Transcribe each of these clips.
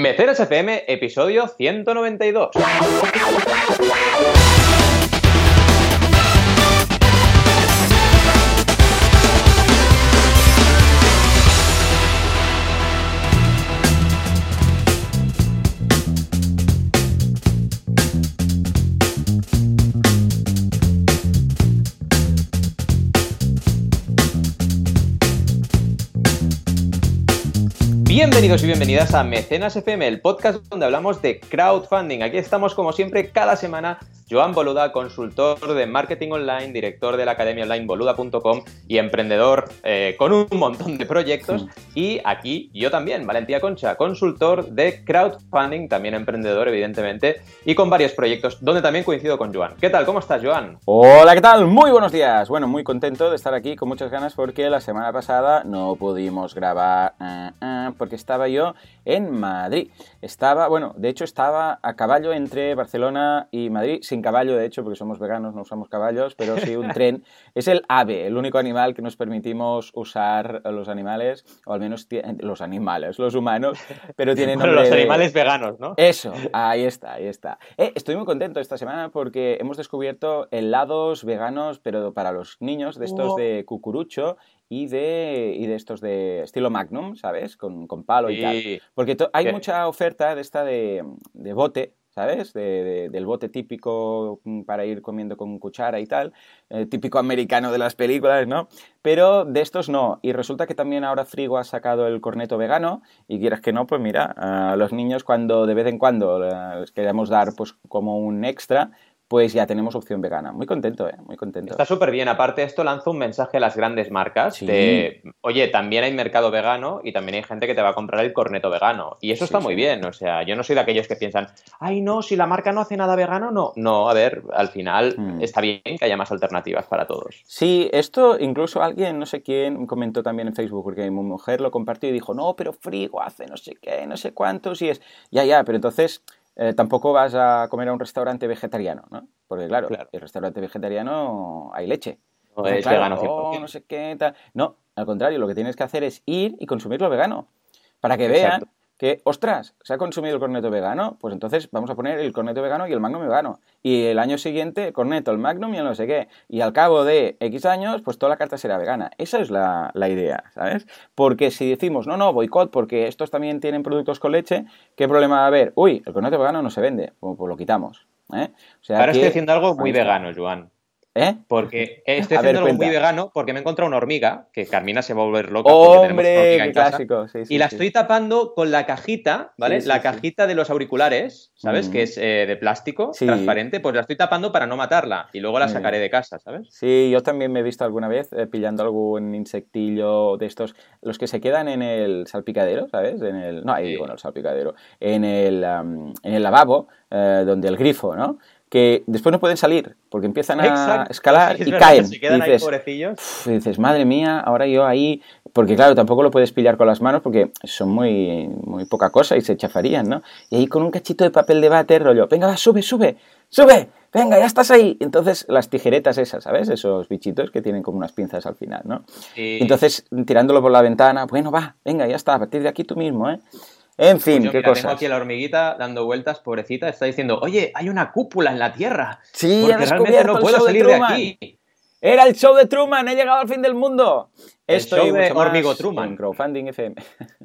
Mecenas FM, episodio 192. Bienvenidos y bienvenidas a Mecenas FM, el podcast donde hablamos de crowdfunding. Aquí estamos como siempre cada semana Joan Boluda, consultor de marketing online, director de la academia online boluda.com y emprendedor eh, con un montón de proyectos. Y aquí yo también, Valentía Concha, consultor de crowdfunding, también emprendedor evidentemente, y con varios proyectos donde también coincido con Joan. ¿Qué tal? ¿Cómo estás, Joan? Hola, ¿qué tal? Muy buenos días. Bueno, muy contento de estar aquí con muchas ganas porque la semana pasada no pudimos grabar eh, eh, porque estaba yo en Madrid. Estaba, bueno, de hecho estaba a caballo entre Barcelona y Madrid, sin caballo de hecho, porque somos veganos, no usamos caballos, pero sí un tren. Es el ave, el único animal que nos permitimos usar los animales, o al menos los animales, los humanos, pero tienen bueno, los animales veganos, ¿no? Eso, ahí está, ahí está. Eh, estoy muy contento esta semana porque hemos descubierto helados veganos, pero para los niños, de estos de cucurucho y de, y de estos de estilo Magnum, ¿sabes? Con, con palo y tal. Porque hay mucha oferta de esta de, de bote, ¿sabes? De, del bote típico para ir comiendo con cuchara y tal, eh, típico americano de las películas, ¿no? Pero de estos no. Y resulta que también ahora Frigo ha sacado el corneto vegano y quieras que no, pues mira, a los niños cuando de vez en cuando les queremos dar pues como un extra, pues ya tenemos opción vegana. Muy contento, ¿eh? Muy contento. Está súper bien. Aparte, esto lanza un mensaje a las grandes marcas de, oye, también hay mercado vegano y también hay gente que te va a comprar el corneto vegano. Y eso está muy bien. O sea, yo no soy de aquellos que piensan, ay, no, si la marca no hace nada vegano, no. No, a ver, al final hmm. está bien que haya más alternativas para todos. Sí, esto incluso alguien, no sé quién, comentó también en Facebook, porque mi mujer lo compartió y dijo, no, pero frigo hace no sé qué, no sé cuántos, y es, ya, ya, pero entonces eh, tampoco vas a comer a un restaurante vegetariano, ¿no? Porque claro, el restaurante vegetariano hay leche. No es vegano oh, no sé qué, tal. No, al contrario, lo que tienes que hacer es ir y consumirlo vegano. Para que vean que, ostras, se ha consumido el corneto vegano, pues entonces vamos a poner el corneto vegano y el magnum vegano. Y el año siguiente, el corneto, el magnum y el no sé qué. Y al cabo de X años, pues toda la carta será vegana. Esa es la, idea, ¿sabes? Porque si decimos, no, no, boicot, porque estos también tienen productos con leche, ¿qué problema va a haber? Uy, el corneto vegano no se vende, pues, pues lo quitamos. ¿eh? Ahora estoy haciendo algo muy vegano, Joan. ¿Eh? Porque estoy haciendo algo muy vegano porque me he encontrado una hormiga, que Carmina se va a volver loca. ¡Hombre! clásico. y la estoy tapando con la cajita, ¿vale? la cajita de los auriculares, ¿sabes? Que es eh, de plástico, transparente, pues la estoy tapando para no matarla y luego la sacaré de casa, ¿sabes? Sí, yo también me he visto alguna vez eh, pillando algún insectillo de estos, los que se quedan en el salpicadero, ¿sabes? En el, no, ahí digo, no el salpicadero, en el, en el lavabo, donde el grifo, ¿no? Que después no pueden salir porque empiezan a escalar y caen. y dices, y dices, madre mía, ahora yo ahí, porque claro, tampoco lo puedes pillar con las manos porque son muy, muy poca cosa y se chafarían, ¿no? Y ahí con un cachito de papel de váter, rollo, venga, va, sube, sube, sube, venga, ya estás ahí. Entonces, las tijeretas esas, ¿sabes? Esos bichitos que tienen como unas pinzas al final, ¿no? Entonces, tirándolo por la ventana, bueno, va, venga, ya está, a partir de aquí tú mismo, ¿eh? En fin, pues qué cosa. Tengo aquí a la hormiguita dando vueltas, pobrecita, está diciendo, oye, hay una cúpula en la Tierra. Sí, porque realmente no puedo salir de, aquí. Era el show de Truman, he llegado al fin del mundo. Estoy de Hormigo Truman. Crowdfunding FM.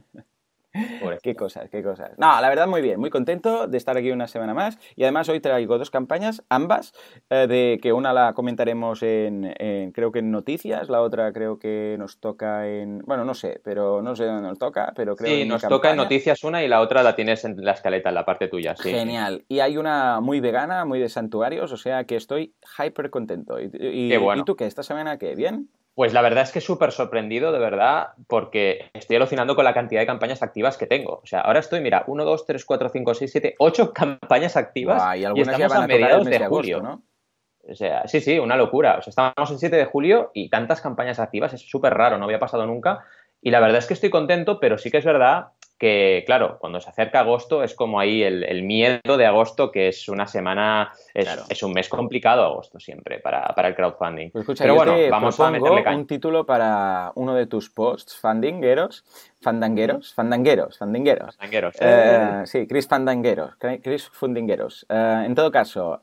qué cosas, qué cosas. No, la verdad muy bien, muy contento de estar aquí una semana más y además hoy traigo dos campañas, ambas, eh, de que una la comentaremos en, creo que en noticias, la otra creo que nos toca en, bueno, no sé, pero no sé dónde nos toca, pero creo sí, nos toca en noticias una y la otra la tienes en la escaleta, en la parte tuya, sí. Genial. Y hay una muy vegana, muy de santuarios, o sea que estoy hyper contento. Y, ¿y tú qué? ¿Esta semana qué? ¿Bien? Pues la verdad es que súper sorprendido, de verdad, porque estoy alucinando con la cantidad de campañas activas que tengo. O sea, ahora estoy, mira, 1, 2, 3, 4, 5, 6, 7, 8 campañas activas y, algunas estamos a, mediados de, julio. ¿no? O sea, sí, sí, una locura. O sea, estábamos en 7 de julio y tantas campañas activas, es súper raro, no había pasado nunca. Y la verdad es que estoy contento, pero sí que es verdad que, claro, cuando se acerca agosto es como ahí el, miedo de agosto, que es una semana, es, un mes complicado agosto siempre para, el crowdfunding. Pues Pero bueno, vamos a meterle un título para uno de tus posts, fundingueros, fandangueros, fandangueros, fandangueros. Fandangueros. Eh, sí, Chris Fandangueros, Chris Fundingueros. Eh, en todo caso,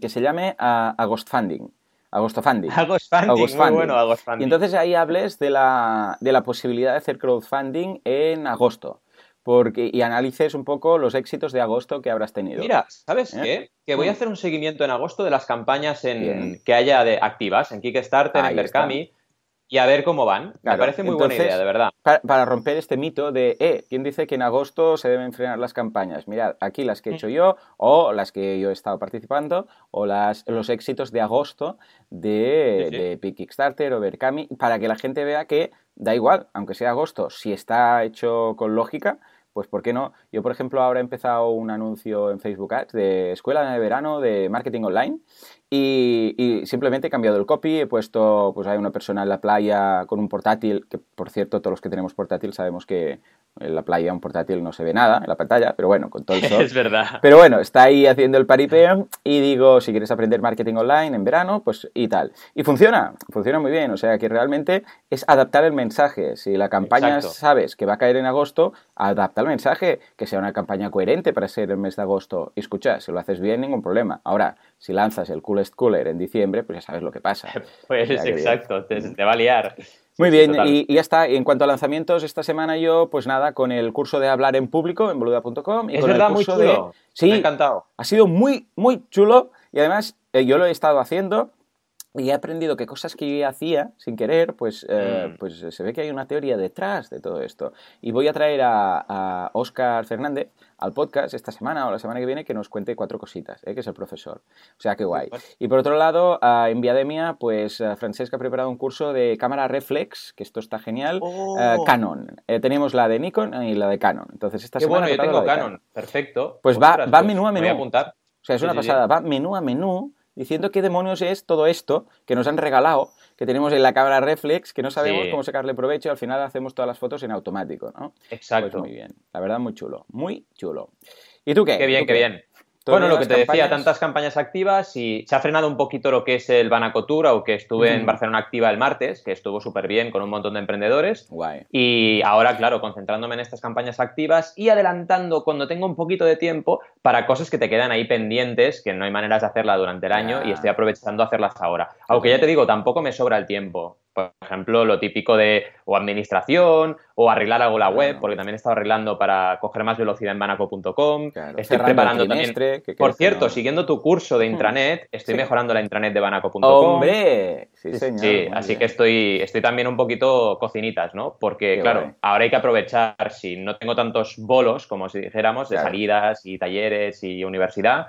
que se llame uh, Agost Funding. Agosto Funding. Agost Funding, muy bueno, Agost Funding. Y entonces ahí hables de la, de la posibilidad de hacer crowdfunding en agosto porque, y analices un poco los éxitos de agosto que habrás tenido. Mira, ¿sabes ¿Eh? qué? Que voy a mm. hacer un seguimiento en agosto de las campañas en, que haya de activas en Kickstarter, en Berkami, y a ver cómo van. Me parece muy buena idea, de verdad. Para, romper este mito de, eh, ¿quién dice que en agosto se deben frenar las campañas? Mirad, aquí las que he hecho yo, o las que yo he estado participando, o las, los éxitos de agosto de, de Kickstarter o Berkami, para que la gente vea que da igual, aunque sea agosto, si está hecho con lógica, pues ¿por qué no? Yo, por ejemplo, ahora he empezado un anuncio en Facebook Ads de escuela de verano de marketing online y, simplemente he cambiado el copy, he puesto, pues hay una persona en la playa con un portátil, que por cierto todos los que tenemos portátil sabemos que en la playa un portátil no se ve nada en la pantalla, pero bueno, con todo el es verdad. Pero bueno, está ahí haciendo el paripé y digo, si quieres aprender marketing online en verano, pues y tal. Y funciona, funciona muy bien, o sea que realmente es adaptar el mensaje. Si la campaña sabes que va a caer en agosto, adapta el mensaje, que sea una campaña coherente para ser el mes de agosto. Y escucha, si lo haces bien, ningún problema. Ahora, si lanzas el Coolest Cooler en diciembre, pues ya sabes lo que pasa. Pues exacto, te, va a liar. Muy bien, y, ya está. Y en cuanto a lanzamientos, esta semana yo, pues nada, con el curso de hablar en público en boluda.com. Es verdad, muy chulo. Sí, Me ha encantado. Ha sido muy, muy chulo. Y además, eh, yo lo he estado haciendo y he aprendido que cosas que yo hacía sin querer, pues, eh, mm. pues se ve que hay una teoría detrás de todo esto. Y voy a traer a, a Oscar Fernández al podcast esta semana o la semana que viene que nos cuente cuatro cositas, ¿eh? que es el profesor. O sea, qué guay. Y por otro lado, en Viademia, pues Francesca ha preparado un curso de cámara reflex, que esto está genial, oh. Canon. Eh, tenemos la de Nikon y la de Canon. Entonces, esta qué semana... bueno, yo tengo Canon. Perfecto. Pues va, va menú a menú. Voy a apuntar. O sea, es una pasada. Va menú a menú diciendo qué demonios es todo esto que nos han regalado, que tenemos en la cámara reflex, que no sabemos cómo sacarle provecho y al final hacemos todas las fotos en automático, ¿no? Exacto. Pues muy bien, la verdad muy chulo, muy chulo. ¿Y tú qué? Qué bien, qué bien. Bueno, lo que te decía, tantas campañas activas y se ha frenado un poquito lo que es el Banacotura o que estuve en Barcelona Activa el martes, que estuvo súper bien con un montón de emprendedores. Guay. Y ahora, claro, concentrándome en estas campañas activas y adelantando cuando tengo un poquito de tiempo para cosas que te quedan ahí pendientes, que no hay maneras de hacerla durante el año y estoy aprovechando hacerlas ahora. Aunque ya te digo, tampoco me sobra el tiempo por ejemplo, lo típico de o administración o arreglar algo la web, porque también he estado arreglando para coger más velocidad en banaco.com. estoy preparando también. Por cierto, siguiendo tu curso de hmm. intranet, estoy mejorando la intranet de banaco.com. ¡Hombre! Sí, señor. Sí, así que estoy, estoy también un poquito cocinitas, ¿no? Porque, claro, ahora hay que aprovechar, si no tengo tantos bolos, como si dijéramos, de salidas y talleres y universidad,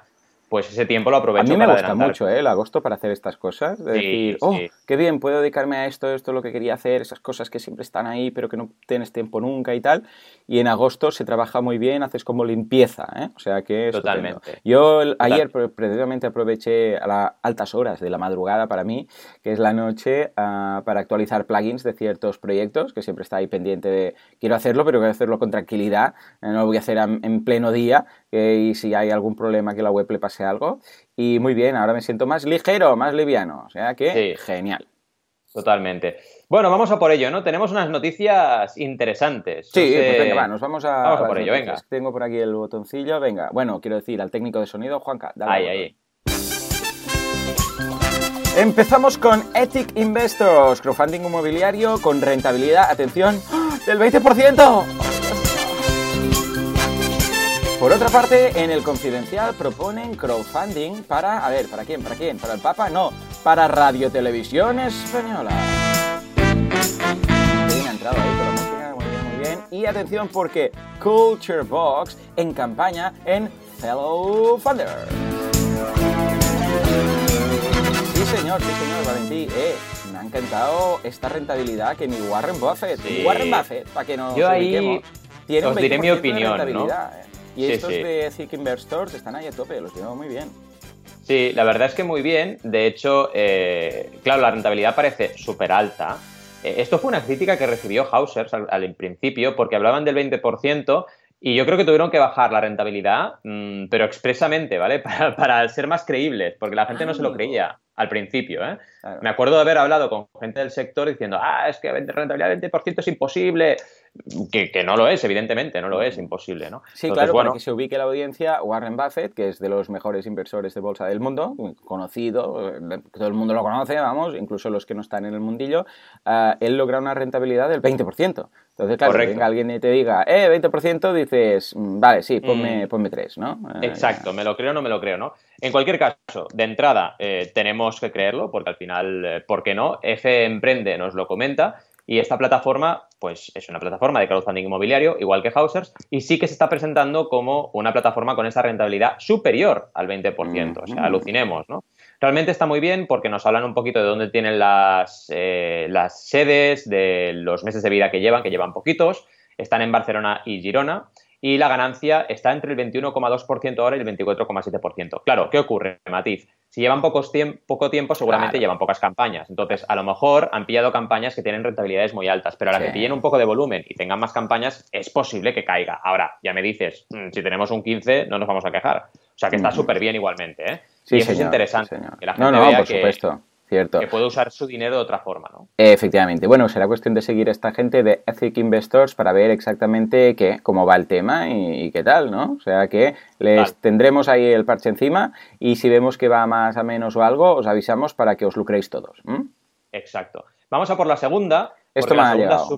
pues ese tiempo lo aprovecho. A mí me gusta mucho ¿eh? el agosto para hacer estas cosas. De decir, oh, qué bien, puedo dedicarme a esto, esto es lo que quería hacer, esas cosas que siempre están ahí, pero que no tienes tiempo nunca y tal. Y en agosto se trabaja muy bien, haces como limpieza, ¿eh? O sea que. Totalmente. Yo ayer precisamente aproveché a las altas horas de la madrugada para mí, que es la noche, ah, para actualizar plugins de ciertos proyectos, que siempre está ahí pendiente de quiero hacerlo, pero quiero hacerlo con tranquilidad, eh, no lo voy a hacer en pleno día, y si hay algún problema que la web le pase algo. Y muy bien, ahora me siento más ligero, más liviano. O sea que genial. Totalmente. Bueno, vamos a por ello, ¿no? Tenemos unas noticias interesantes. Sí, pues venga, va, nos vamos a. Vamos a, por ello, venga. Tengo por aquí el botoncillo, venga. Bueno, quiero decir al técnico de sonido, Juanca. Dale ahí, ahí. Empezamos con Ethic Investors, crowdfunding inmobiliario con rentabilidad, atención, del 20%. Por otra parte, en el Confidencial proponen crowdfunding para... A ver, ¿para quién? ¿Para quién? ¿Para el Papa? No, para Radio Televisión Española. Bien, ha entrado ahí con la música, muy bien, muy bien. Y atención porque Culture Box en campaña en Fellow Funder. Sí, señor, sí, señor, Valentí. Eh, me ha encantado esta rentabilidad que ni Warren Buffett, Warren Buffett, para que nos Yo ahí tiene os diré mi opinión, ¿no? Eh. Y estos de Thick Investors están ahí a tope, los tengo muy bien. Sí, la verdad es que muy bien. De hecho, eh, claro, la rentabilidad parece súper alta, eh, esto fue una crítica que recibió Hausers al, principio porque hablaban del 20% y yo creo que tuvieron que bajar la rentabilidad, mm, pero expresamente, ¿vale? Para, ser más creíbles, porque la gente no se lo creía al principio, ¿eh? Me acuerdo de haber hablado con gente del sector diciendo, ah, es que rentabilidad del 20% es imposible. Que, no lo es, evidentemente, no lo es, imposible, ¿no? Sí, claro, para que se ubique la audiencia, Warren Buffett, que es de los mejores inversores de bolsa del mundo, conocido, eh, todo el mundo lo conoce, vamos, incluso los que no están en el mundillo, eh, él logra una rentabilidad del 20%. Entonces, claro, que venga alguien y te diga, eh, 20%, dices, mm, vale, sí, ponme, mm. ponme 3, ¿no? Eh, Exacto, me lo creo o no me lo creo, ¿no? En cualquier caso, de entrada, tenemos que creerlo, porque al final, ¿por qué no? F Emprende nos lo comenta y esta plataforma, pues es una plataforma de crowdfunding inmobiliario, igual que Hausers, y sí que se está presentando como una plataforma con esa rentabilidad superior al 20%. O sea, alucinemos, ¿no? Realmente está muy bien porque nos hablan un poquito de dónde tienen las, eh, las sedes, de los meses de vida que llevan, que llevan poquitos. Están en Barcelona y Girona y la ganancia está entre el 21,2% ahora y el 24,7%. Claro, ¿qué ocurre, Matiz? Si llevan pocos poco tiempo, seguramente llevan pocas campañas. Entonces, a lo mejor han pillado campañas que tienen rentabilidades muy altas, pero a la que pillen un poco de volumen y tengan más campañas, es posible que caiga. Ahora, ya me dices, mm, si tenemos un 15, no nos vamos a quejar. O sea, que está súper bien igualmente, ¿eh? Sí, y eso es interesante. Que la gente no, no, por supuesto. Cierto. Que puede usar su dinero de otra forma, ¿no? Efectivamente. Bueno, será cuestión de seguir a esta gente de Ethic Investors para ver exactamente qué, cómo va el tema y, qué tal, ¿no? O sea que les tendremos ahí el parche encima y si vemos que va más a menos o algo, os avisamos para que os lucréis todos. Exacto. Vamos a por la segunda. Esto me ha, llegado,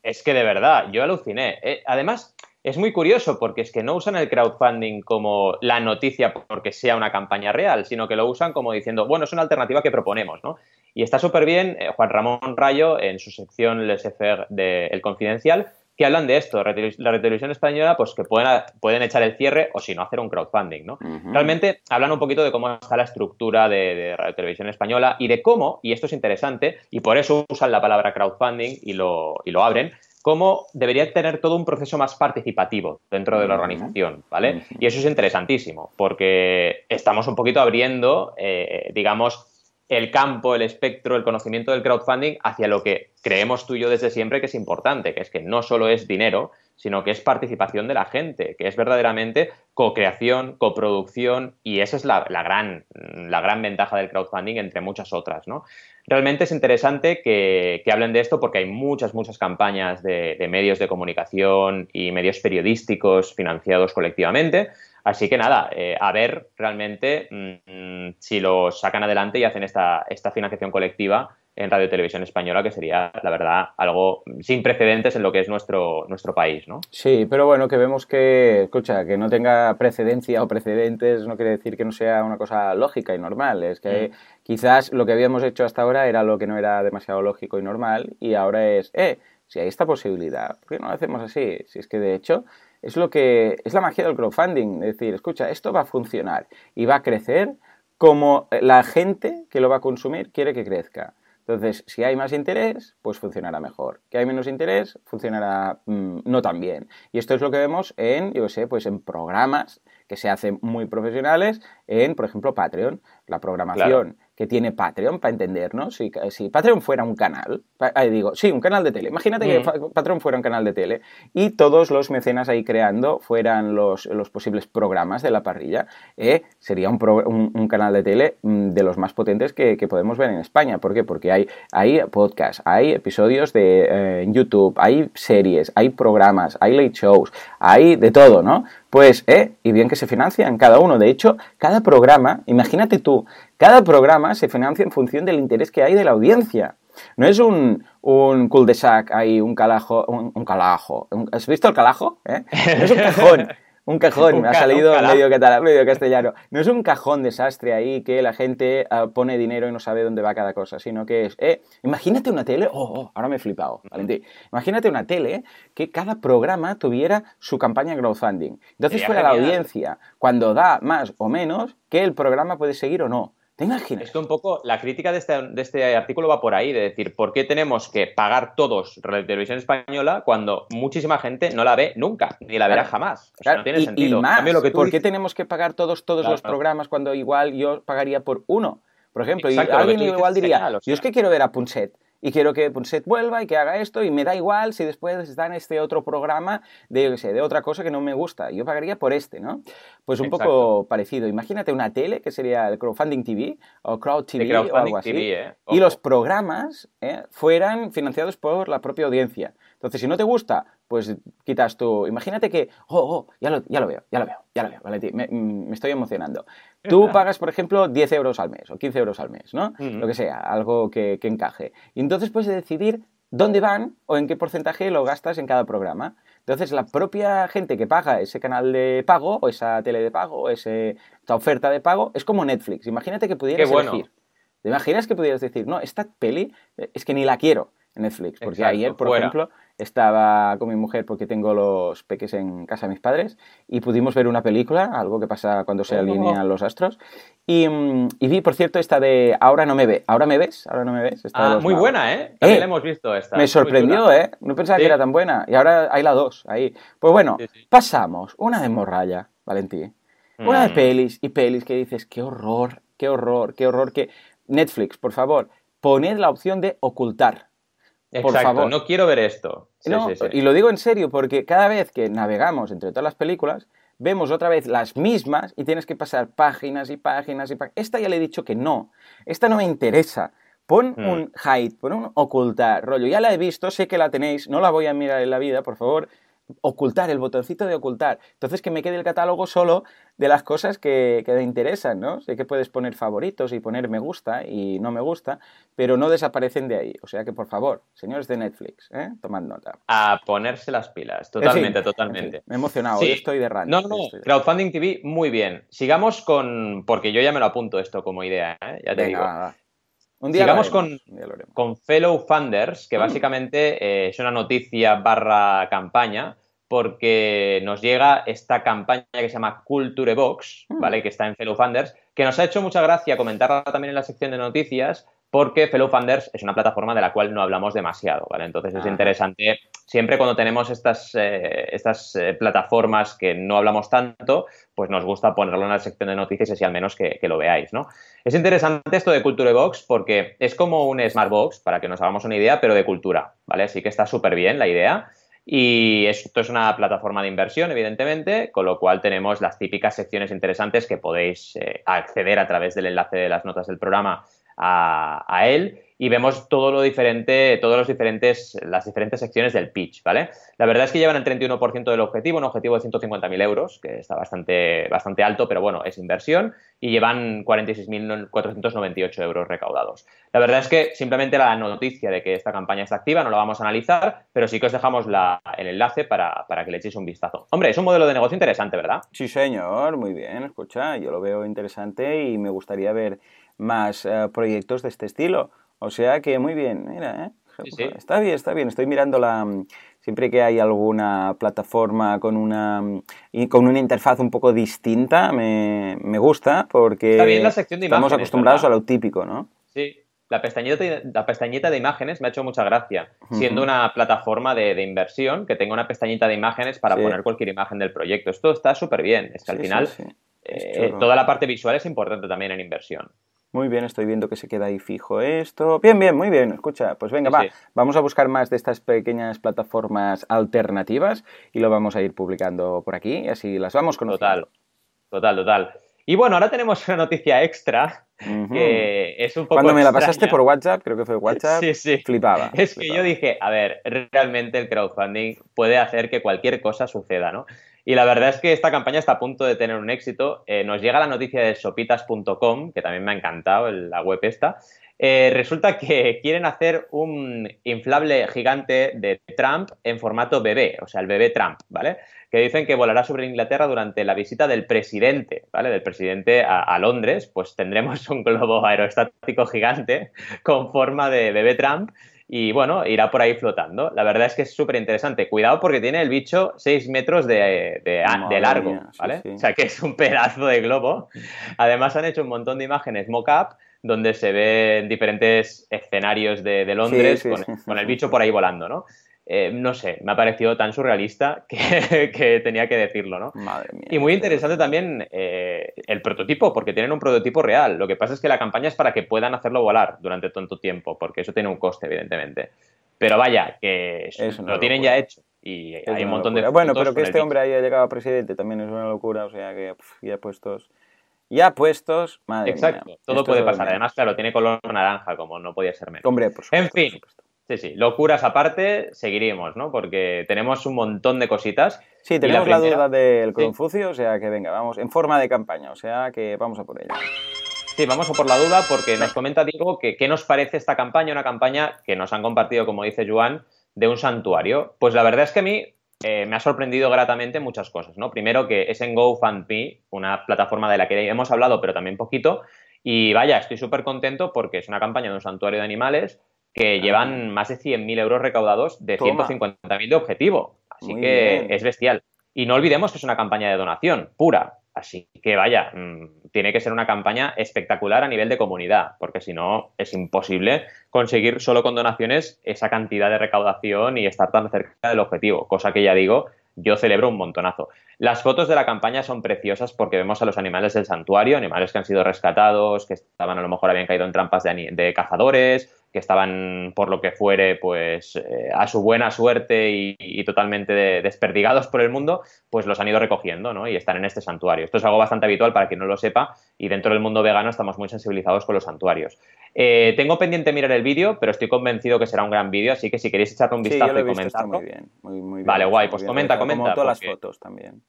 Es que de verdad, yo aluciné. Eh, además, es muy curioso porque es que no usan el crowdfunding como la noticia porque sea una campaña real, sino que lo usan como diciendo, bueno, es una alternativa que proponemos, ¿no? Y está súper bien eh, Juan Ramón Rayo en su sección Les Faire de El Confidencial, que hablan de esto, la televisión española, pues que pueden, pueden echar el cierre o si no hacer un crowdfunding, ¿no? Realmente hablan un poquito de cómo está la estructura de, de Radio Televisión Española y de cómo, y esto es interesante, y por eso usan la palabra crowdfunding y lo, y lo abren, cómo debería tener todo un proceso más participativo dentro de la organización, ¿vale? Y eso es interesantísimo, porque estamos un poquito abriendo, eh, digamos, el campo, el espectro, el conocimiento del crowdfunding hacia lo que creemos tú y yo desde siempre que es importante, que es que no solo es dinero, sino que es participación de la gente, que es verdaderamente co-creación, coproducción, y esa es la, gran, la gran ventaja del crowdfunding entre muchas otras, ¿no? Realmente es interesante que, hablen de esto porque hay muchas, muchas campañas de, medios de comunicación y medios periodísticos financiados colectivamente. Así que nada, eh, a ver realmente mm, si lo sacan adelante y hacen esta, esta financiación colectiva en Radio Televisión Española, que sería, la verdad, algo sin precedentes en lo que es nuestro, nuestro país, ¿no? Sí, pero bueno, que vemos que, escucha, que no tenga precedencia o precedentes no quiere decir que no sea una cosa lógica y normal. Es que mm. quizás lo que habíamos hecho hasta ahora era lo que no era demasiado lógico y normal y ahora es, eh, si hay esta posibilidad, ¿por qué no lo hacemos así? Si es que de hecho es lo que es la magia del crowdfunding, es decir, escucha, esto va a funcionar y va a crecer como la gente que lo va a consumir quiere que crezca. Entonces, si hay más interés, pues funcionará mejor. Que hay menos interés, funcionará mm, no tan bien. Y esto es lo que vemos en, yo sé, pues en programas que se hacen muy profesionales, en, por ejemplo, Patreon. La programación que tiene Patreon, para entendernos. Si, si Patreon fuera un canal, ahí digo, sí, un canal de tele. Imagínate que mm. Patreon fuera un canal de tele y todos los mecenas ahí creando fueran los, los posibles programas de la parrilla. Eh, sería un, un, canal de tele mm, de los más potentes que, que, podemos ver en España. ¿Por qué? Porque hay, hay podcasts, hay episodios de eh, YouTube, hay series, hay programas, hay late shows, hay de todo, ¿no? Pues, eh, y bien que se financian cada uno. De hecho, cada programa, imagínate tú, cada programa se financia en función del interés que hay de la audiencia. No es un, un cul-de-sac ahí, un calajo, un, calajo. ¿Has visto el calajo? ¿Eh? No es un cajón. Un cajón, me ha salido medio, medio castellano. No es un cajón desastre ahí que la gente ah, pone dinero y no sabe dónde va cada cosa, sino que es, eh, imagínate una tele, oh, oh ahora me he flipado, Valentín. Imagínate una tele que cada programa tuviera su campaña crowdfunding. Entonces fuera la audiencia, cuando da más o menos, que el programa puede seguir o no. ¿Te imaginas? Esto un poco, la crítica de este, de este, artículo va por ahí, de decir, ¿por qué tenemos que pagar todos Radio Televisión Española cuando muchísima gente no la ve nunca, ni la verá jamás? O sea, no tiene sentido. Y más, ¿por qué tenemos que pagar todos, todos los programas cuando igual yo pagaría por uno? Por ejemplo, y alguien igual diría, yo es que quiero ver a Punset y quiero que Punset vuelva y que haga esto y me da igual si después está en este otro programa de, de otra cosa que no me gusta. Yo pagaría por este, ¿no? Pues un poco parecido. Imagínate una tele que sería el Crowdfunding TV o Crowd TV o algo así. ¿eh? Y los programas ¿eh? fueran financiados por la propia audiencia. Entonces, si no te gusta, pues quitas tú. Imagínate que, oh, oh, ya lo, ya lo veo, ya lo veo, ya lo veo, Valentín, me, mm, me estoy emocionando. Tú pagas, por ejemplo, 10 euros al mes o 15 euros al mes, ¿no? Lo que sea, algo que, que encaje. Y entonces puedes decidir dónde van o en qué porcentaje lo gastas en cada programa. Entonces, la propia gente que paga ese canal de pago, o esa tele de pago, o esa oferta de pago, es como Netflix. Imagínate que pudieras elegir. ¿Te imaginas que pudieras decir, no, esta peli eh, es que ni la quiero en Netflix? Porque ayer, por ejemplo, estaba con mi mujer porque tengo los peques en casa de mis padres y pudimos ver una película, algo que pasa cuando se alinean los astros. Y, mm, y, vi, por cierto, esta de Ahora no me ve. ¿Ahora me ves? ¿Ahora no me ves? ah, muy buena, ¿eh? También eh, la hemos visto esta. Me sorprendió, ¿eh? No pensaba que era tan buena. Y ahora hay la dos ahí. Pues bueno, pasamos. Una de morralla, Valentí. Una de mm. pelis y pelis que dices, qué horror, qué horror, qué horror que... Netflix, por favor, poned la opción de ocultar. Por favor. no quiero ver esto. Y lo digo en serio porque cada vez que navegamos entre todas las películas, vemos otra vez las mismas y tienes que pasar páginas y páginas y páginas. Esta ya le he dicho que no. Esta no me interesa. Pon hmm. un hide, pon un ocultar, rollo. Ya la he visto, sé que la tenéis, no la voy a mirar en la vida, por favor ocultar, el botoncito de ocultar. Entonces que me quede el catálogo solo de las cosas que, que, te interesan, ¿no? Sé que puedes poner favoritos y poner me gusta y no me gusta, pero no desaparecen de ahí. O sea que, por favor, señores de Netflix, ¿eh? tomad nota. A ponerse las pilas, totalmente, totalmente. me he emocionado, estoy de run. No, no, Crowdfunding TV, muy bien. Sigamos con, porque yo ya me lo apunto esto como idea, ¿eh? ya te digo. Un día Sigamos con, con, Fellow Funders, que mm. básicamente eh, es una noticia barra campaña, porque nos llega esta campaña que se llama Culture Box, mm. ¿vale? Que está en Fellow Funders, que nos ha hecho mucha gracia comentarla también en la sección de noticias, porque Fellow Funders es una plataforma de la cual no hablamos demasiado, ¿vale? Entonces es interesante, siempre cuando tenemos estas, eh, estas eh, plataformas que no hablamos tanto, pues nos gusta ponerlo en la sección de noticias y así al menos que, lo veáis, ¿no? Es interesante esto de Culture Box porque es como un Smart Box, para que nos hagamos una idea, pero de cultura, ¿vale? Así que está súper bien la idea. Y esto es una plataforma de inversión, evidentemente, con lo cual tenemos las típicas secciones interesantes que podéis eh, acceder a través del enlace de las notas del programa a, él y vemos todo lo diferente, todos los diferentes, las diferentes secciones del pitch, ¿vale? La verdad es que llevan el 31% del objetivo, un objetivo de 150.000 euros, que está bastante, bastante alto, pero bueno, es inversión, y llevan 46.498 euros recaudados. La verdad es que simplemente la noticia de que esta campaña está activa no la vamos a analizar, pero sí que os dejamos el enlace para, para que le echéis un vistazo. Hombre, es un modelo de negocio interesante, ¿verdad? Sí, señor, muy bien, escucha, yo lo veo interesante y me gustaría ver más eh, proyectos de este estilo. O sea que muy bien, mira, ¿eh? Está bien, está bien. Estoy mirando la. Siempre que hay alguna plataforma con una, con una interfaz un poco distinta, me, me gusta porque estamos acostumbrados a lo típico, ¿no? Sí, la pestañeta, la pestañeta de imágenes me ha hecho mucha gracia, siendo una plataforma de, inversión que tenga una pestañita de imágenes para poner cualquier imagen del proyecto. Esto está súper bien. Es que al final eh, toda la parte visual es importante también en inversión. Muy bien, estoy viendo que se queda ahí fijo esto. Bien, bien, muy bien. Escucha, pues venga, va. Vamos a buscar más de estas pequeñas plataformas alternativas y lo vamos a ir publicando por aquí y así las vamos con Total, total, total. Y bueno, ahora tenemos una noticia extra que es un poco. Cuando me la pasaste por WhatsApp, creo que fue WhatsApp, sí, sí. flipaba. Es que yo dije, a ver, realmente el crowdfunding puede hacer que cualquier cosa suceda, ¿no? Y la verdad es que esta campaña está a punto de tener un éxito. Eh, nos llega la noticia de sopitas.com, que también me ha encantado la web esta. Eh, resulta que quieren hacer un inflable gigante de Trump en formato bebé, o sea, el bebé Trump, ¿vale? Que dicen que volará sobre Inglaterra durante la visita del presidente, ¿vale? Del presidente a, a Londres, pues tendremos un globo aerostático gigante con forma de bebé Trump y bueno, irá por ahí flotando. La verdad es que es súper interesante. Cuidado porque tiene el bicho 6 metros de, de, largo, ¿vale? O sea que es un pedazo de globo. Además han hecho un montón de imágenes mock-up donde se ven diferentes escenarios de, Londres con, el bicho por ahí volando, ¿no? Eh, no sé, me ha parecido tan surrealista que, tenía que decirlo, ¿no? Madre mía. Y muy interesante también eh, el prototipo, porque tienen un prototipo real. Lo que pasa es que la campaña es para que puedan hacerlo volar durante tanto tiempo, porque eso tiene un coste, evidentemente. Pero vaya, que lo tienen ya hecho. Y hay un montón de Bueno, pero que este hombre haya llegado a presidente también es una locura, o sea que ya puestos ya puestos, madre Exacto, todo puede pasar. Además, claro, tiene color naranja, como no podía ser menos. Hombre, por En fin, Sí, sí, locuras aparte, seguiríamos, ¿no? Porque tenemos un montón de cositas. Sí, tenemos la, duda del Confucio, o sea que venga, vamos, en forma de campaña, o sea que vamos a por ella. Sí, vamos a por la duda porque nos comenta Diego que qué nos parece esta campaña, una campaña que nos han compartido, como dice Joan, de un santuario. Pues la verdad es que a mí eh, me ha sorprendido gratamente muchas cosas, ¿no? Primero que es en GoFundMe, una plataforma de la que hemos hablado, pero también poquito, y vaya, estoy súper contento porque es una campaña de un santuario de animales que llevan más de 100.000 euros recaudados de 150.000 de objetivo. Así que es bestial. Y no olvidemos que es una campaña de donación pura. Así que vaya, mm, tiene que ser una campaña espectacular a nivel de comunidad, porque si no es imposible conseguir solo con donaciones esa cantidad de recaudación y estar tan cerca del objetivo, cosa que ya digo, yo celebro un montonazo. Las fotos de la campaña son preciosas porque vemos a los animales del santuario, animales que han sido rescatados, que estaban a lo mejor habían caído en trampas de, cazadores, que estaban por lo que fuere pues eh, a su buena suerte y, totalmente desperdigados por el mundo, pues los han ido recogiendo ¿no? y están en este santuario. Esto es algo bastante habitual para quien no lo sepa y dentro del mundo vegano estamos muy sensibilizados con los santuarios. Eh, tengo pendiente mirar el vídeo, pero estoy convencido que será un gran vídeo, así que si queréis echarle un vistazo y comentarlo. Muy bien, muy, muy bien, vale, guay, pues comenta, comenta. Como todas las fotos también.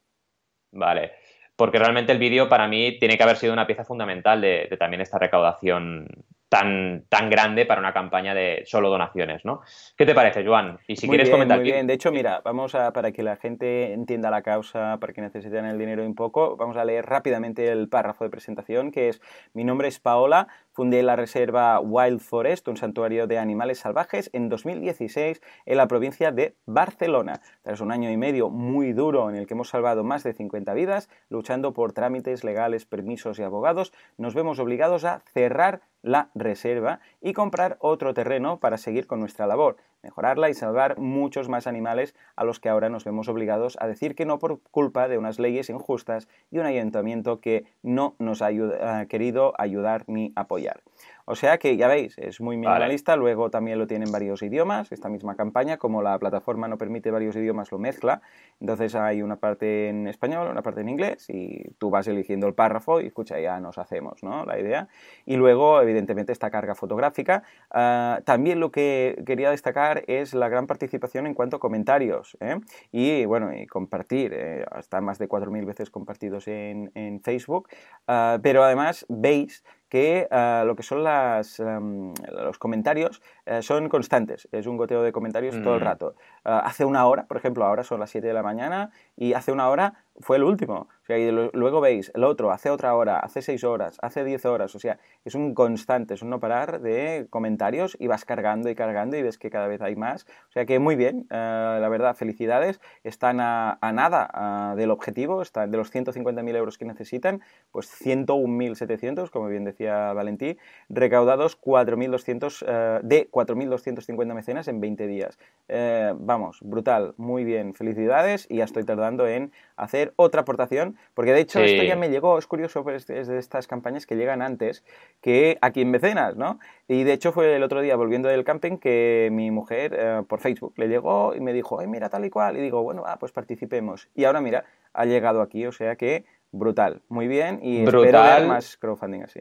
Vale. Porque realmente el vídeo para mí tiene que haber sido una pieza fundamental de, de también esta recaudación tan, tan grande para una campaña de solo donaciones, ¿no? ¿Qué te parece, Joan? Y si quieres comentar... Muy bien, de hecho, mira, vamos a, para que la gente entienda la causa, para que necesiten el dinero un poco, vamos a leer rápidamente el párrafo de presentación, que es, mi nombre es Paola, fundé la reserva Wild Forest, un santuario de animales salvajes, en 2016 en la provincia de Barcelona. Tras un año y medio muy duro en el que hemos salvado más de 50 vidas, luchando por trámites legales, permisos y abogados, nos vemos obligados a cerrar la reserva y comprar otro terreno para seguir con nuestra labor, mejorarla y salvar muchos más animales a los que ahora nos vemos obligados a decir que no por culpa de unas leyes injustas y un ayuntamiento que no nos ha querido ayudar ni apoyar. O sea que ya veis, es muy minimalista, luego también lo tiene en varios idiomas, esta misma campaña, como la plataforma no permite varios idiomas, lo mezcla, entonces hay una parte en español, una parte en inglés y tú vas eligiendo el párrafo y escucha, ya nos hacemos, ¿no? La idea. Y luego, evidentemente, esta carga fotográfica. Ah, también lo que quería destacar es la gran participación en cuanto a comentarios ¿eh? y, bueno, y compartir, eh, hasta más de 4.000 veces compartidos en, Facebook, ah, pero además veis que ah, lo que son las, los comentarios eh, son constantes, es un goteo de comentarios todo el mm. rato. Ah, hace una hora, por ejemplo, ahora son las 7 de la mañana y hace una hora fue el último. O sea, y luego veis el otro, hace otra hora, hace 6 horas, hace 10 horas. O sea, es un constante, es un no parar de comentarios y vas cargando y cargando y ves que cada vez hay más. O sea que muy bien, eh, la verdad, felicidades. Están a, nada del objetivo, están de los 150.000 euros que necesitan, pues 101.700, como bien decía Valentí, recaudados 4.200, eh, de 4.250 mecenas en 20 días. Eh, vamos, brutal, muy bien, felicidades y ya estoy tardando en hacer otra aportación, porque de hecho esto ya me llegó, es curioso, pues, es de estas campañas que llegan antes que aquí en Mecenas, ¿no? Y de hecho fue el otro día volviendo del camping que mi mujer eh, por Facebook le llegó y me dijo, ay, mira tal y cual, y digo, bueno, pues participemos. Y ahora mira, ha llegado aquí, o sea que brutal, muy bien y espero ver más crowdfunding así.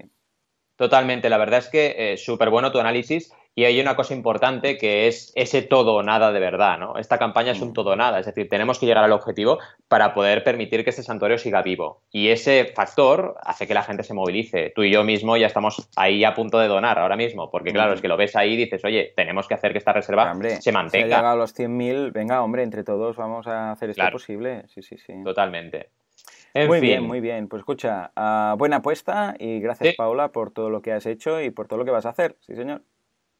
Totalmente, la verdad es que eh, súper bueno tu análisis y hay una cosa importante que es ese todo o nada de verdad, ¿no? Esta campaña es un mm. todo o nada, es decir, tenemos que llegar al objetivo para poder permitir que este santuario siga vivo. Y ese factor hace que la gente se movilice. Tú y yo mismo ya estamos ahí a punto de donar ahora mismo, porque claro, es que lo ves ahí y dices, oye, tenemos que hacer que esta reserva se mantenga. Si ha llegado a los 100.000, venga, hombre, entre todos vamos a hacer esto posible. Sí, sí, sí. Totalmente muy bien, muy bien. Pues escucha, ah, buena apuesta y gracias Paula por todo lo que has hecho y por todo lo que vas a hacer. Sí, señor.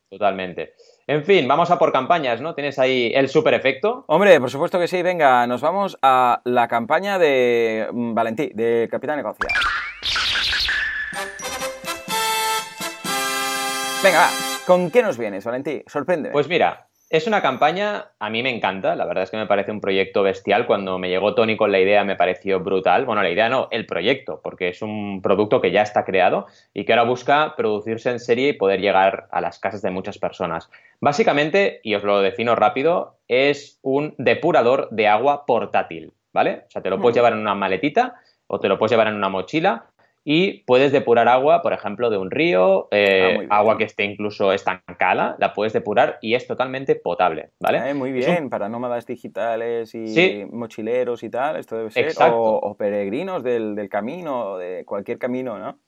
Totalmente. En fin, vamos a por campañas, ¿no? ¿Tienes ahí el super efecto? Hombre, por supuesto que sí. Venga, nos vamos a la campaña de mm, Valentí, de Capitán Negocia. Venga, ¿con qué nos vienes, Valentí? Sorprende. Pues mira, Es una campaña, a mí me encanta, la verdad es que me parece un proyecto bestial. Cuando me llegó Tony con la idea me pareció brutal. Bueno, la idea no, el proyecto, porque es un producto que ya está creado y que ahora busca producirse en serie y poder llegar a las casas de muchas personas. Básicamente, y os lo defino rápido, es un depurador de agua portátil, ¿vale? O sea, te lo puedes llevar en una maletita o te lo puedes llevar en una mochila y puedes depurar agua, por ejemplo, de un río, eh, ah, agua que esté incluso estancada, la puedes depurar y es totalmente potable, ¿vale? Ah, muy bien, para nómadas digitales y mochileros y tal, esto debe ser, o, o, peregrinos del, del camino, de cualquier camino, ¿no?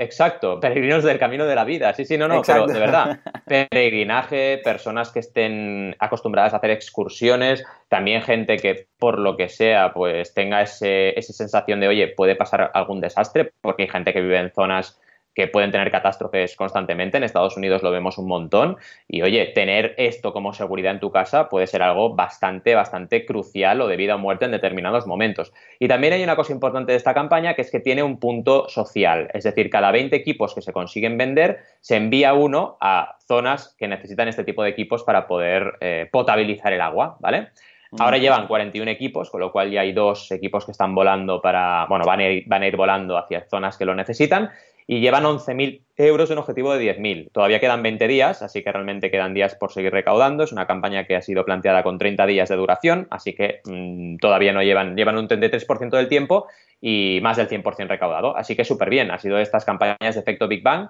Exacto, peregrinos del camino de la vida. Sí, sí, no, no, pero de verdad. Peregrinaje, personas que estén acostumbradas a hacer excursiones, también gente que por lo que sea, pues tenga ese, esa sensación de, oye, puede pasar algún desastre, porque hay gente que vive en zonas que pueden tener catástrofes constantemente. En Estados Unidos lo vemos un montón. Y oye, tener esto como seguridad en tu casa puede ser algo bastante, bastante crucial o de vida o muerte en determinados momentos. Y también hay una cosa importante de esta campaña que es que tiene un punto social. Es decir, cada 20 equipos que se consiguen vender, se envía uno a zonas que necesitan este tipo de equipos para poder eh, potabilizar el agua, ¿vale? Ahora llevan 41 equipos, con lo cual ya hay dos equipos que están volando para, bueno, van a ir, van a ir volando hacia zonas que lo necesitan y llevan 11.000 euros en objetivo de 10.000. Todavía quedan 20 días, así que realmente quedan días por seguir recaudando. Es una campaña que ha sido planteada con 30 días de duración, así que mm, todavía no llevan, llevan un 33% del tiempo y más del 100% recaudado. Así que súper bien. Ha sido estas campañas de efecto Big Bang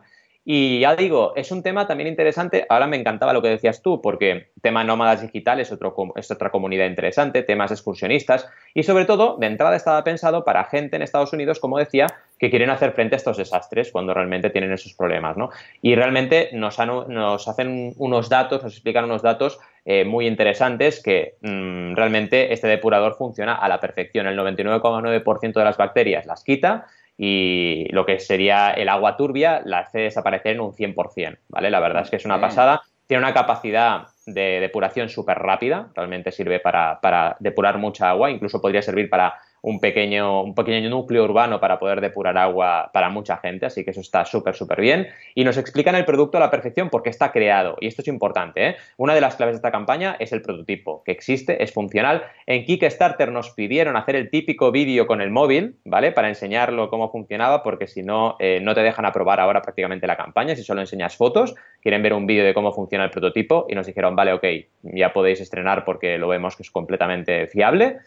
y ya digo, es un tema también interesante. Ahora me encantaba lo que decías tú, porque tema nómadas digitales otro, es otra comunidad interesante, temas excursionistas y sobre todo, de entrada estaba pensado para gente en Estados Unidos, como decía, que quieren hacer frente a estos desastres cuando realmente tienen esos problemas, ¿no? Y realmente nos, nos hacen unos datos, nos explican unos datos eh, muy interesantes que mm, realmente este depurador funciona a la perfección. El 99,9% de las bacterias las quita y lo que sería el agua turbia la hace desaparecer en un 100%, ¿vale? La verdad es que es una pasada. Tiene una capacidad de depuración súper rápida, realmente sirve para, para depurar mucha agua, incluso podría servir para un pequeño, un pequeño núcleo urbano para poder depurar agua para mucha gente, así que eso está súper, súper bien. Y nos explican el producto a la perfección porque está creado, y esto es importante. ¿eh? Una de las claves de esta campaña es el prototipo, que existe, es funcional. En Kickstarter nos pidieron hacer el típico vídeo con el móvil, ¿vale? Para enseñarlo cómo funcionaba, porque si no, eh, no te dejan aprobar ahora prácticamente la campaña, si solo enseñas fotos, quieren ver un vídeo de cómo funciona el prototipo, y nos dijeron, vale, ok, ya podéis estrenar porque lo vemos que es completamente fiable.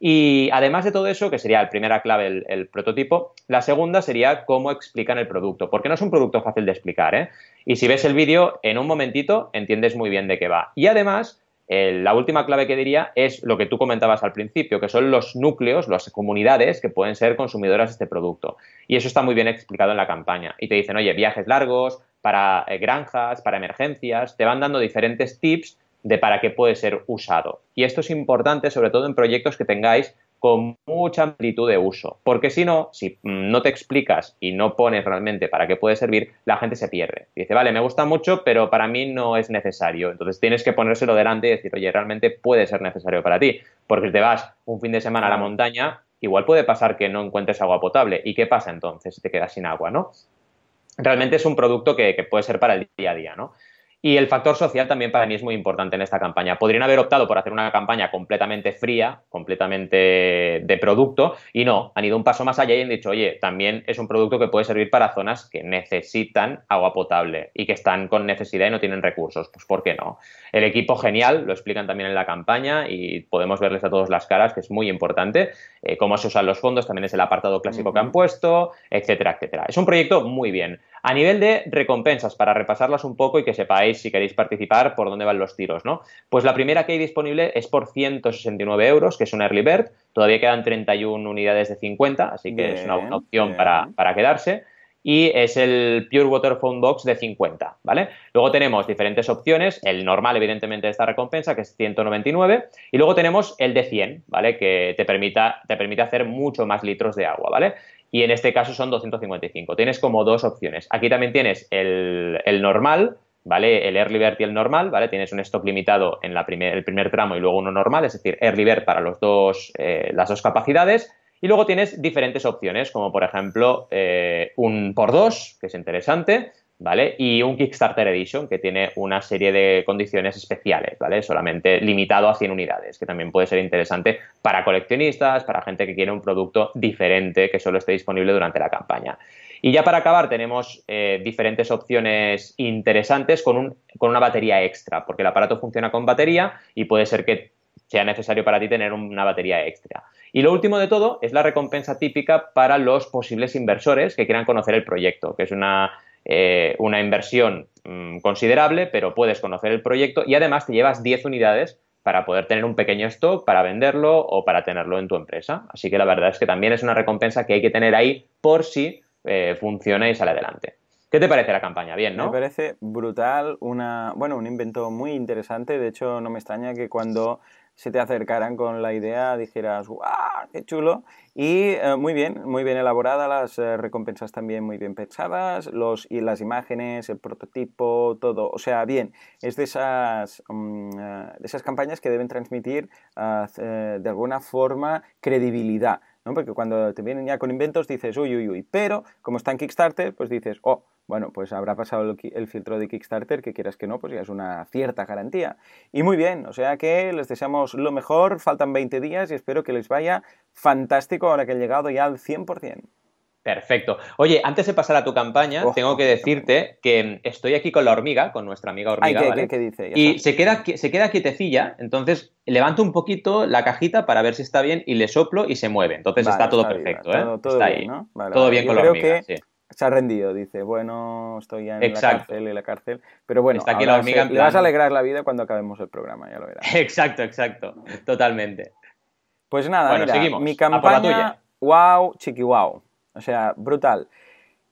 Y además de todo eso, que sería la primera clave el, prototipo, la segunda sería cómo explican el producto, porque no es un producto fácil de explicar, ¿eh? Y si ves el vídeo, en un momentito entiendes muy bien de qué va. Y además, la última clave que diría es lo que tú comentabas al principio, que son los núcleos, las comunidades que pueden ser consumidoras de este producto. Y eso está muy bien explicado en la campaña. Y te dicen, oye, viajes largos, para eh, granjas, para emergencias, te van dando diferentes tips de para qué puede ser usado. Y esto es importante sobre todo en proyectos que tengáis con mucha amplitud de uso, porque si no, si no te explicas y no pones realmente para qué puede servir, la gente se pierde. dice, vale, me gusta mucho, pero para mí no es necesario. Entonces tienes que ponérselo delante y decir, oye, realmente puede ser necesario para ti, porque si te vas un fin de semana a la montaña, igual puede pasar que no encuentres agua potable. ¿Y qué pasa entonces si te quedas sin agua, no? Realmente es un producto que, que puede ser para el día a día, ¿no? Y el factor social también para mí es muy importante en esta campaña. Podrían haber optado por hacer una campaña completamente fría, completamente de producto, y no, han ido un paso más allá y han dicho, oye, también es un producto que puede servir para zonas que necesitan agua potable y que están con necesidad y no tienen recursos. Pues ¿por qué no? El equipo genial, lo explican también en la campaña y podemos verles a todos las caras, que es muy importante. Eh, cómo se usan los fondos también es el apartado clásico que han puesto, etcétera, etcétera. Es un proyecto muy bien. A nivel de recompensas, para repasarlas un poco y que sepáis si queréis participar por dónde van los tiros, ¿no? Pues la primera que hay disponible es por 169 euros, que es un early bird. Todavía quedan 31 unidades de 50, así que es una, opción para, para quedarse y es el Pure Water Phone Box de 50, ¿vale? Luego tenemos diferentes opciones, el normal evidentemente de esta recompensa que es 199 y luego tenemos el de 100, ¿vale? Que te, permita, te permite hacer mucho más litros de agua, ¿vale? Y en este caso son 255. Tienes como dos opciones. Aquí también tienes el, normal, ¿vale? El Early Bird y el normal, ¿vale? Tienes un stock limitado en la primer, el primer tramo y luego uno normal, es decir, Early Bird para los dos, eh, las dos capacidades. Y luego tienes diferentes opciones, como por ejemplo eh, un por dos, que es interesante, ¿vale? Y un Kickstarter Edition que tiene una serie de condiciones especiales, ¿vale? Solamente limitado a 100 unidades, que también puede ser interesante para coleccionistas, para gente que quiere un producto diferente que solo esté disponible durante la campaña. Y ya para acabar tenemos eh, diferentes opciones interesantes con, un, con una batería extra, porque el aparato funciona con batería y puede ser que sea necesario para ti tener una batería extra. Y lo último de todo es la recompensa típica para los posibles inversores que quieran conocer el proyecto, que es una, eh, una inversión mm, considerable, pero puedes conocer el proyecto y además te llevas 10 unidades para poder tener un pequeño stock, para venderlo o para tenerlo en tu empresa. Así que la verdad es que también es una recompensa que hay que tener ahí por si eh, funciona y sale adelante. ¿Qué te parece la campaña? Bien, ¿no? Me parece brutal, una, bueno, un invento muy interesante. De hecho, no me extraña que cuando se te acercaran con la idea dijeras, ¡guau! ¡Qué chulo! Y eh, muy bien, muy bien elaborada, las eh, recompensas también muy bien pensadas, los, y las imágenes, el prototipo, todo. O sea, bien, es de esas, eh, de esas campañas que deben transmitir de alguna forma credibilidad. ¿No? Porque cuando te vienen ya con inventos dices, uy, uy, uy. Pero como está en Kickstarter, pues dices, oh, bueno, pues habrá pasado el, filtro de Kickstarter, que quieras que no, pues ya es una cierta garantía. Y muy bien, o sea que les deseamos lo mejor, faltan 20 días y espero que les vaya fantástico ahora que he llegado ya al 100%. Perfecto. Oye, antes de pasar a tu campaña, oh, tengo que decirte que estoy aquí con la hormiga, con nuestra amiga hormiga. ¿qué, ¿qué, dice? y se queda, se queda quietecilla, entonces levanto un poquito la cajita para ver si está bien y le soplo y se mueve. Entonces está todo perfecto, ¿eh? Todo, está bien, ahí. ¿no? todo bien con la hormiga. Sí se ha rendido, dice, bueno, estoy ya en la cárcel, en la cárcel, pero bueno, Está aquí la hormiga le vas a alegrar la vida cuando acabemos el programa, ya lo verás. Exacto, exacto, totalmente. Pues nada, mira, mi campaña, wow, chiqui wow, o sea, brutal.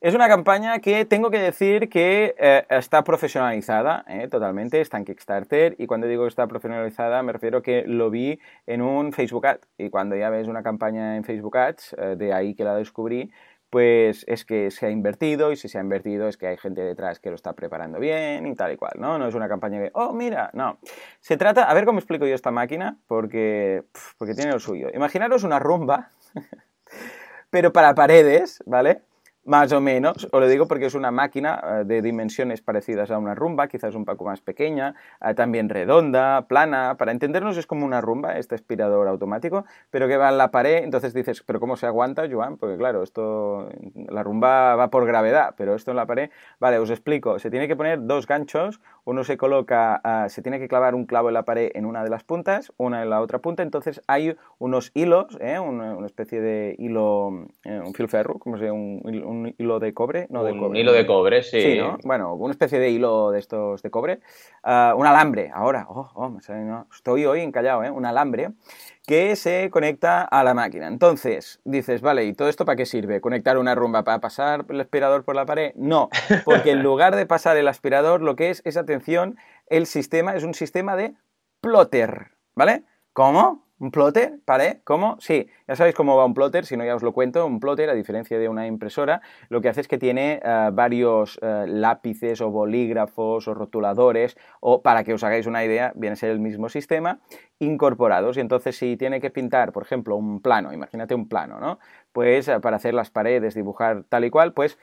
Es una campaña que tengo que decir que eh, está profesionalizada eh, totalmente, está en Kickstarter y cuando digo que está profesionalizada me refiero que lo vi en un Facebook Ad y cuando ya ves una campaña en Facebook Ads, eh, de ahí que la descubrí, pues es que se ha invertido y si se ha invertido es que hay gente detrás que lo está preparando bien y tal y cual, ¿no? No es una campaña de, oh, mira, no. Se trata, a ver cómo explico yo esta máquina, porque, porque tiene lo suyo. Imaginaros una rumba, pero para paredes, ¿vale? Más o menos, os lo digo porque es una máquina eh, de dimensiones parecidas a una rumba, quizás un poco más pequeña, eh, también redonda, plana. Para entendernos es como una rumba, este aspirador automático, pero que va en la pared. Entonces dices, ¿pero cómo se aguanta, Joan? Porque claro, esto, la rumba va por gravedad, pero esto en la pared. Vale, os explico. Se tiene que poner dos ganchos, uno se coloca, eh, se tiene que clavar un clavo en la pared en una de las puntas, una en la otra punta. Entonces hay unos hilos, una, especie de hilo, un filferro, como se un un hilo de cobre, no de cobre. hilo de cobre, sí. Bueno, una especie de hilo de estos de cobre. Ah, un alambre, ahora, oh, oh, estoy hoy encallado, ¿eh? Un alambre que se conecta a la máquina. Entonces, dices, vale, ¿y todo esto para qué sirve? ¿Conectar una rumba para pasar el aspirador por la pared? No, porque en lugar de pasar el aspirador, lo que es es, atención, el sistema es un sistema de plotter, ¿vale? ¿Cómo? ¿Un plotter? ¿Vale? ¿Cómo? Sí, ya sabéis cómo va un plotter, si no ya os lo cuento. Un plotter, a diferencia de una impresora, lo que hace es que tiene eh, varios eh, lápices o bolígrafos o rotuladores, o para que os hagáis una idea, viene a ser el mismo sistema, incorporados. Y entonces si tiene que pintar, por ejemplo, un plano, imagínate un plano, ¿no? Pues eh, para hacer las paredes, dibujar tal y cual, pues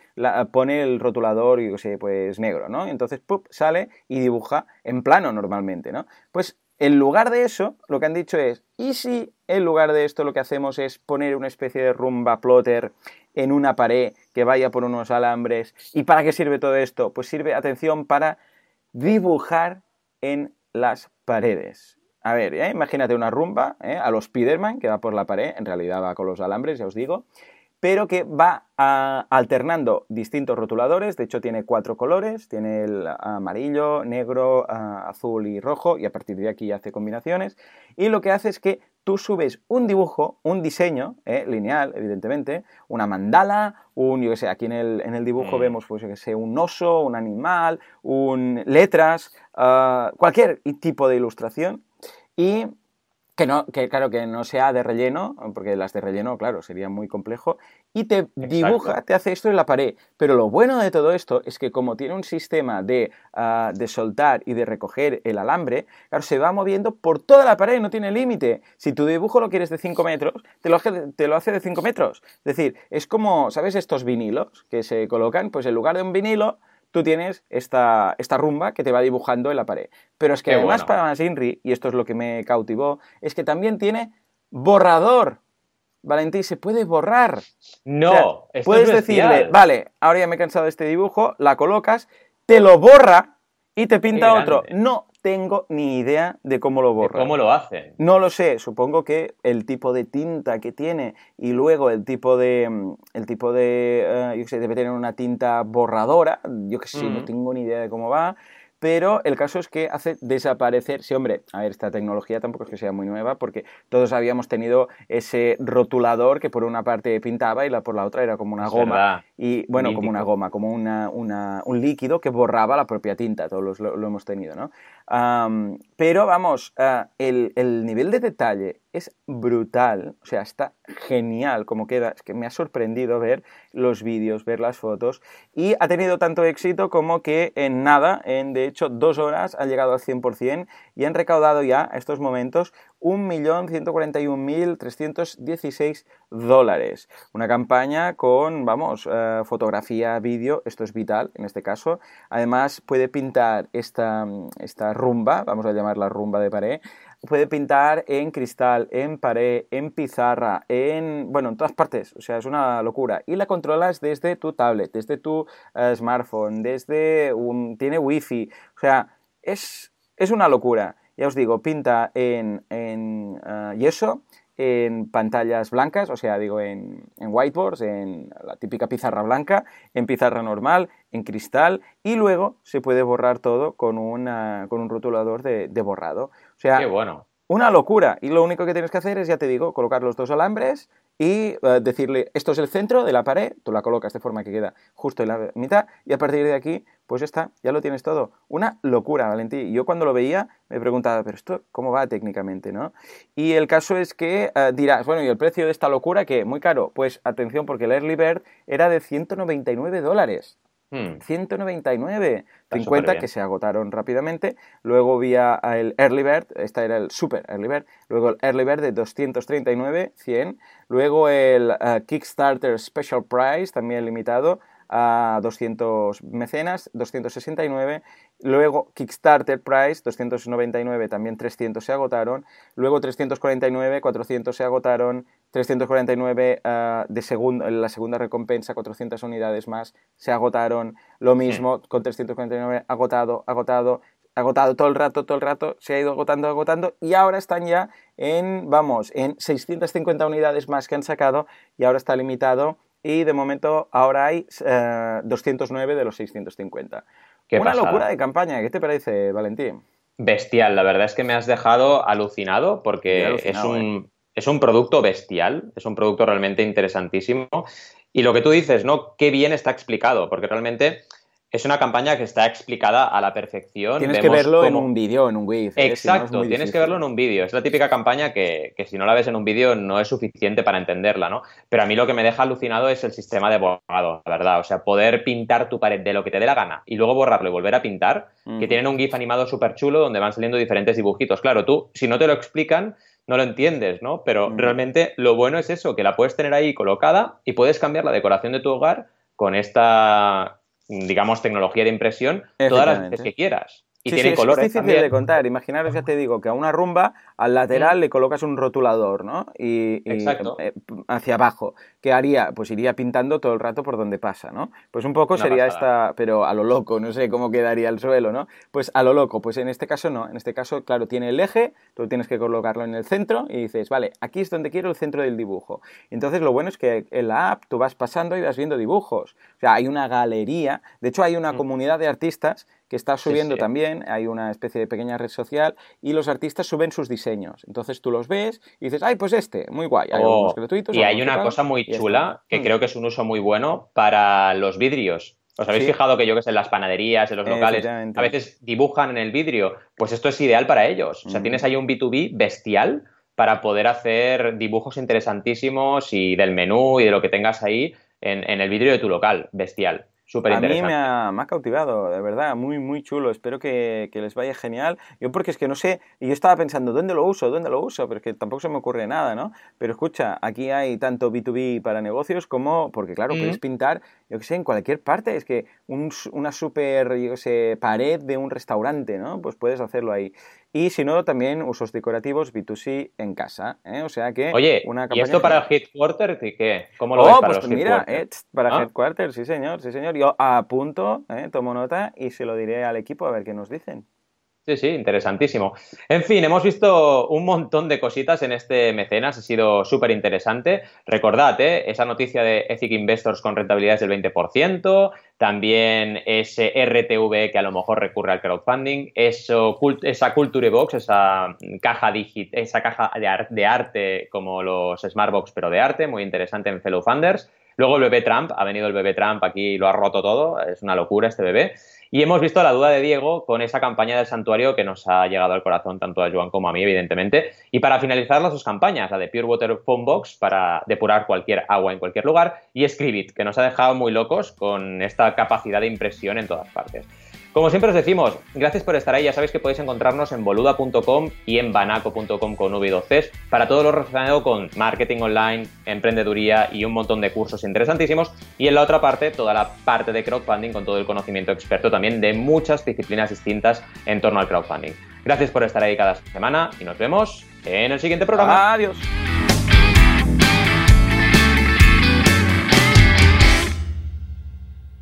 pone el rotulador, yo sé, pues negro, ¿no? Entonces, ¡pup! sale y dibuja en plano normalmente, ¿no? Pues en lugar de eso, lo que han dicho es, ¿y si en lugar de esto lo que hacemos es poner una especie de rumba plotter en una pared que vaya por unos alambres? ¿Y para qué sirve todo esto? Pues sirve, atención, para dibujar en las paredes. A ver, ¿eh? imagínate una rumba ¿eh? a los Spiderman que va por la pared, en realidad va con los alambres, ya os digo, pero que va alternando distintos rotuladores, de hecho tiene cuatro colores, tiene el amarillo, negro, azul y rojo, y a partir de aquí hace combinaciones, y lo que hace es que tú subes un dibujo, un diseño, eh, lineal, evidentemente, una mandala, un, yo qué sé, aquí en el, dibujo mm. vemos, pues, yo que sé, un oso, un animal, un, letras, ah, cualquier tipo de ilustración, y que, no, que claro, que no sea de relleno, porque las de relleno, claro, sería muy complejo, y te dibuja, te hace esto en la pared. Pero lo bueno de todo esto es que como tiene un sistema de, ah, de soltar y de recoger el alambre, claro, se va moviendo por toda la pared, no tiene límite. Si tu dibujo lo quieres de 5 metros, te lo, te lo hace de 5 metros. Es decir, es como, ¿sabes estos vinilos que se colocan? Pues en lugar de un vinilo, tú tienes esta, esta rumba que te va dibujando en la pared. Pero es que además para más Inri, y esto es lo que me cautivó, es que también tiene borrador. Valentín, se puede borrar. No, puedes decirle, vale, ahora ya me he cansado de este dibujo, la colocas, te lo borra y te pinta otro. No tengo ni idea de cómo lo borra. ¿Cómo lo hacen? No lo sé, supongo que el tipo de tinta que tiene y luego el tipo de. Mm, el tipo de. Eh, yo sé, debe tener una tinta borradora. Yo que sé, no tengo ni idea de cómo va pero el caso es que hace desaparecer, sí hombre, a ver, esta tecnología tampoco es que sea muy nueva, porque todos habíamos tenido ese rotulador que por una parte pintaba y la por la otra era como una goma, y bueno, como una goma, como una, un líquido que borraba la propia tinta, todos lo, lo hemos tenido, ¿no? pero vamos, ah, el, el, nivel de detalle es brutal, o sea, está genial como queda, es que me ha sorprendido ver los vídeos, ver las fotos y ha tenido tanto éxito como que en nada, en de hecho dos horas, ha llegado al 100% y han recaudado ya a estos momentos 1.141.316 dólares. Una campaña con, vamos, eh, fotografía, vídeo, esto es vital en este caso. Además puede pintar esta, esta rumba, vamos a llamarla rumba de pared, puede pintar en cristal, en pared, en pizarra, en, bueno, en todas partes, o sea, es una locura. Y la controlas desde tu tablet, desde tu eh, smartphone, desde un, tiene wifi, o sea, es, es una locura. Ya os digo, pinta en, en eh, yeso, en pantallas blancas, o sea, digo, en, en, whiteboards, en la típica pizarra blanca, en pizarra normal, en cristal, y luego se puede borrar todo con, una, con un rotulador de, de borrado. O sea, Qué bueno. una locura. Y lo único que tienes que hacer es, ya te digo, colocar los dos alambres, y eh, decirle, esto es el centro de la pared, tú la colocas de forma que queda justo en la mitad y a partir de aquí, pues está, ya lo tienes todo. Una locura, Valentín. Yo cuando lo veía me preguntaba, pero esto, ¿cómo va técnicamente, no? Y el caso es que eh, dirás, bueno, ¿y el precio de esta locura qué? Muy caro. Pues atención, porque el Early Bird era de 199 dólares. 199, hmm. 50 que se agotaron rápidamente. Luego había el Early Bird, esta era el Super Early Bird. Luego el Early Bird de 239, 100. Luego el eh, Kickstarter Special Price, también limitado a 200 mecenas, 269. Luego Kickstarter Price, 299, también 300 se agotaron. Luego 349, 400 se agotaron. 349 uh, de la segunda recompensa, 400 unidades más, se agotaron. Lo mismo con 349, agotado, agotado, agotado todo el rato, todo el rato, se ha ido agotando, agotando, y ahora están ya en, vamos, en 650 unidades más que han sacado, y ahora está limitado, y de momento ahora hay 209 eh, de los 650. Una locura de campaña, ¿qué te parece, Valentín? Bestial, la verdad es que me has dejado alucinado porque es un, ¿eh? es un producto bestial, es un producto realmente interesantísimo. Y lo que tú dices, ¿no? Qué bien está explicado, porque realmente es una campaña que está explicada a la perfección. Tienes que verlo en un vídeo, en un GIF. ¿eh? Exacto, tienes que verlo en un vídeo. Es la típica campaña que, que, si no la ves en un vídeo no es suficiente para entenderla, ¿no? Pero a mí lo que me deja alucinado es el sistema de borrado, la verdad. O sea, poder pintar tu pared de lo que te dé la gana y luego borrarlo y volver a pintar, que tienen un GIF animado súper chulo donde van saliendo diferentes dibujitos. Claro, tú, si no te lo explican, no lo entiendes, ¿no? Pero mm. realmente lo bueno es eso, que la puedes tener ahí colocada y puedes cambiar la decoración de tu hogar con esta, digamos, tecnología de impresión todas las veces que quieras. Y tiene sí, colores es difícil de contar. Imaginaros, ya te digo, que a una rumba al lateral le colocas un rotulador, ¿no? Y, eh, hacia abajo. ¿Qué haría? Pues iría pintando todo el rato por donde pasa, ¿no? Pues un poco sería esta, pero a lo loco, no sé cómo quedaría el suelo, ¿no? Pues a lo loco, pues en este caso no. En este caso, claro, tiene el eje, tú tienes que colocarlo en el centro y dices, vale, aquí es donde quiero el centro del dibujo. Entonces lo bueno es que en la app tú vas pasando y vas viendo dibujos. O sea, hay una galería, de hecho hay una mm. comunidad de artistas que está subiendo también, hay una especie de pequeña red social y los artistas suben sus diseños. Entonces tú los ves y dices, ay, pues este, muy guay. Hay oh, gratuitos. Y hay una cosa muy chula que mm. creo que es un uso muy bueno para los vidrios. ¿Os habéis fijado que yo que sé, en las panaderías, en los locales, a veces dibujan en el vidrio? Pues esto es ideal para ellos. O sea, mm. tienes ahí un B2B bestial para poder hacer dibujos interesantísimos y del menú y de lo que tengas ahí en, en el vidrio de tu local. Bestial. Súper interesante. A mí me ha, me ha, cautivado, de verdad, muy, muy chulo. Espero que, que, les vaya genial. Yo porque es que no sé, y yo estaba pensando, ¿dónde lo uso? ¿Dónde lo uso? Pero es que tampoco se me ocurre nada, ¿no? Pero escucha, aquí hay tanto B2B para negocios como, porque claro, mm. podéis pintar, yo qué sé, en cualquier parte. Es que un, una super, yo qué sé, pared de un restaurante, ¿no? Pues puedes hacerlo ahí. Y si no, también usos decorativos B2C en casa. ¿eh? O sea que. Oye, una ¿y esto para el Headquarter? ¿Qué? ¿Cómo lo ves oh, para pues los mira, eh, para ¿Ah? Headquarter, sí señor, sí señor. Yo apunto, ¿eh? tomo nota y se lo diré al equipo a ver qué nos dicen. Sí, sí, interesantísimo. En fin, hemos visto un montón de cositas en este mecenas, ha sido súper interesante. Recordad, ¿eh? esa noticia de Ethic Investors con rentabilidades del 20%, también ese RTV que a lo mejor recurre al crowdfunding, esa Culture Box, esa caja, esa caja de, arte como los Smartbox, pero de arte, muy interesante en Fellow Funders. Luego el bebé Trump, ha venido el bebé Trump aquí y lo ha roto todo, es una locura este bebé. Y hemos visto la duda de Diego con esa campaña del santuario que nos ha llegado al corazón tanto a Joan como a mí, evidentemente. Y para finalizar las dos campañas, la de Pure Water Phone Box para depurar cualquier agua en cualquier lugar y Scribit, que nos ha dejado muy locos con esta capacidad de impresión en todas partes. Como siempre os decimos, gracias por estar ahí. Ya sabéis que podéis encontrarnos en boluda.com y en banaco.com con v 2 para todo lo relacionado con marketing online, emprendeduría y un montón de cursos interesantísimos. Y en la otra parte, toda la parte de crowdfunding con todo el conocimiento experto también de muchas disciplinas distintas en torno al crowdfunding. Gracias por estar ahí cada semana y nos vemos en el siguiente programa. Adiós.